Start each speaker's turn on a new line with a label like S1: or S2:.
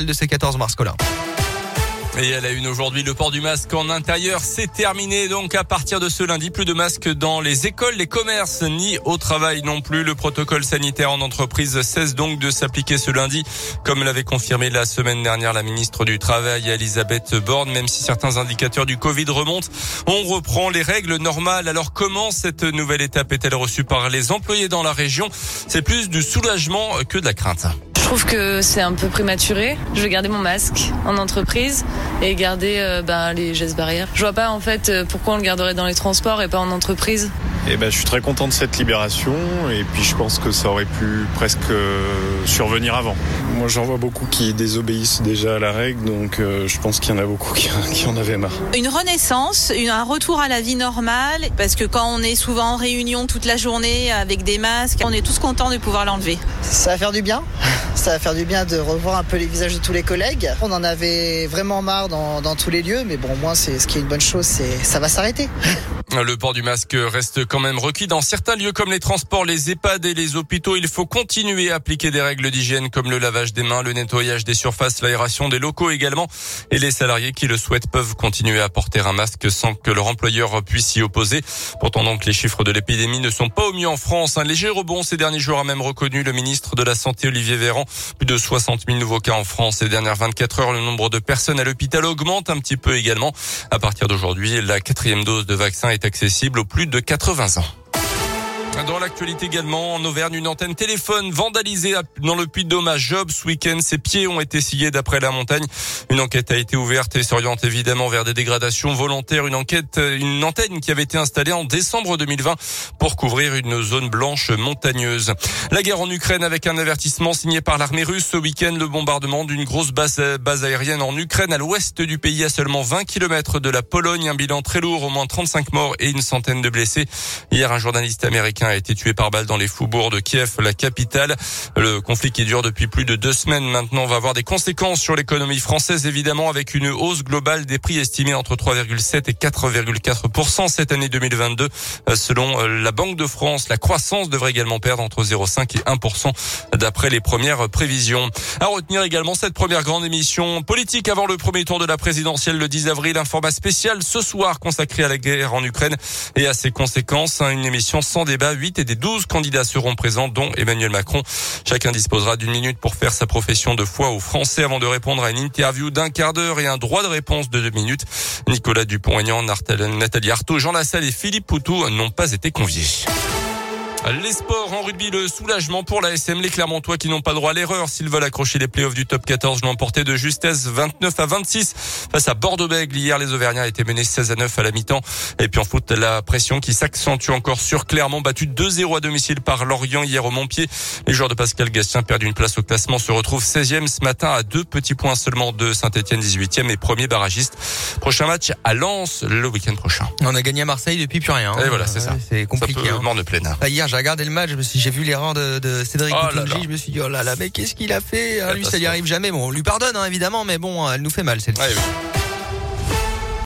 S1: de ces 14 mars.
S2: Et elle a une aujourd'hui, le port du masque en intérieur, c'est terminé. Donc à partir de ce lundi, plus de masques dans les écoles, les commerces, ni au travail non plus. Le protocole sanitaire en entreprise cesse donc de s'appliquer ce lundi, comme l'avait confirmé la semaine dernière la ministre du Travail, Elisabeth Borne. Même si certains indicateurs du Covid remontent, on reprend les règles normales. Alors comment cette nouvelle étape est-elle reçue par les employés dans la région? C'est plus du soulagement que de la crainte.
S3: Je trouve que c'est un peu prématuré. Je vais garder mon masque en entreprise et garder euh, ben, les gestes barrières. Je vois pas en fait euh, pourquoi on le garderait dans les transports et pas en entreprise.
S4: Et eh ben, je suis très content de cette libération et puis je pense que ça aurait pu presque euh, survenir avant. Moi j'en vois beaucoup qui désobéissent déjà à la règle donc je pense qu'il y en a beaucoup qui, qui, en avaient marre.
S5: Une renaissance, une, un retour à la vie normale parce que quand on est souvent en réunion toute la journée avec des masques, on est tous contents de pouvoir l'enlever.
S6: Ça va faire du bien ça va faire du bien de revoir un peu les visages de tous les collègues. On en avait vraiment marre dans, dans tous les lieux, mais bon, au moins, c'est ce qui est une bonne chose, c'est ça va s'arrêter.
S2: Le port du masque reste quand même requis dans certains lieux comme les transports, les EHPAD et les hôpitaux. Il faut continuer à appliquer des règles d'hygiène comme le lavage des mains, le nettoyage des surfaces, l'aération des locaux également. Et les salariés qui le souhaitent peuvent continuer à porter un masque sans que leur employeur puisse s'y opposer. Pourtant donc les chiffres de l'épidémie ne sont pas au mieux en France. Un léger rebond ces derniers jours a même reconnu le ministre de la Santé Olivier Véran. Plus de 60 000 nouveaux cas en France ces dernières 24 heures. Le nombre de personnes à l'hôpital augmente un petit peu également. À partir d'aujourd'hui, la quatrième dose de vaccin est accessible aux plus de 80 ans. Dans l'actualité également, en Auvergne, une antenne téléphone vandalisée dans le puits de Dôme à ce week-end. Ses pieds ont été sciés d'après la montagne. Une enquête a été ouverte et s'oriente évidemment vers des dégradations volontaires. Une enquête, une antenne qui avait été installée en décembre 2020 pour couvrir une zone blanche montagneuse. La guerre en Ukraine avec un avertissement signé par l'armée russe ce week-end. Le bombardement d'une grosse base, base aérienne en Ukraine à l'ouest du pays à seulement 20 km de la Pologne. Un bilan très lourd, au moins 35 morts et une centaine de blessés. Hier, un journaliste américain a été tué par balle dans les faubourgs de Kiev, la capitale. Le conflit qui dure depuis plus de deux semaines maintenant va avoir des conséquences sur l'économie française, évidemment, avec une hausse globale des prix estimés entre 3,7 et 4,4 cette année 2022. Selon euh, la Banque de France, la croissance devrait également perdre entre 0,5 et 1 d'après les premières prévisions. À retenir également cette première grande émission politique avant le premier tour de la présidentielle le 10 avril. Un format spécial ce soir consacré à la guerre en Ukraine et à ses conséquences. Une émission sans débat 8 et des 12 candidats seront présents, dont Emmanuel Macron. Chacun disposera d'une minute pour faire sa profession de foi aux Français avant de répondre à une interview d'un quart d'heure et un droit de réponse de deux minutes. Nicolas Dupont-Aignan, Nathalie Arthaud, Jean Lassalle et Philippe Poutou n'ont pas été conviés. Les sports en rugby, le soulagement pour la SM, les Clermontois qui n'ont pas droit à l'erreur s'ils veulent accrocher les playoffs du top 14 l'ont emporté de justesse 29 à 26 face à Bordeaux-Bègles. Hier, les Auvergnats étaient menés 16 à 9 à la mi-temps. Et puis en foot, la pression qui s'accentue encore sur Clermont, battu 2-0 à domicile par Lorient hier au Montpied. Les joueurs de Pascal Gastien perdent une place au classement, se retrouvent 16e ce matin à deux petits points seulement de Saint-Etienne 18e et premier barragiste. Prochain match à Lens le week-end prochain.
S1: On a gagné à Marseille depuis plus rien.
S2: Et voilà, c'est ça.
S1: C'est compliqué.
S2: Ça hein. de pleine.
S1: Bah, hier, j'ai regardé le match, j'ai vu l'erreur de, de, Cédric oh je me suis dit, oh là là, mais qu'est-ce qu'il a fait hein, Lui, ça n'y arrive jamais. Bon, on lui pardonne, hein, évidemment, mais bon, elle nous fait mal, celle-ci.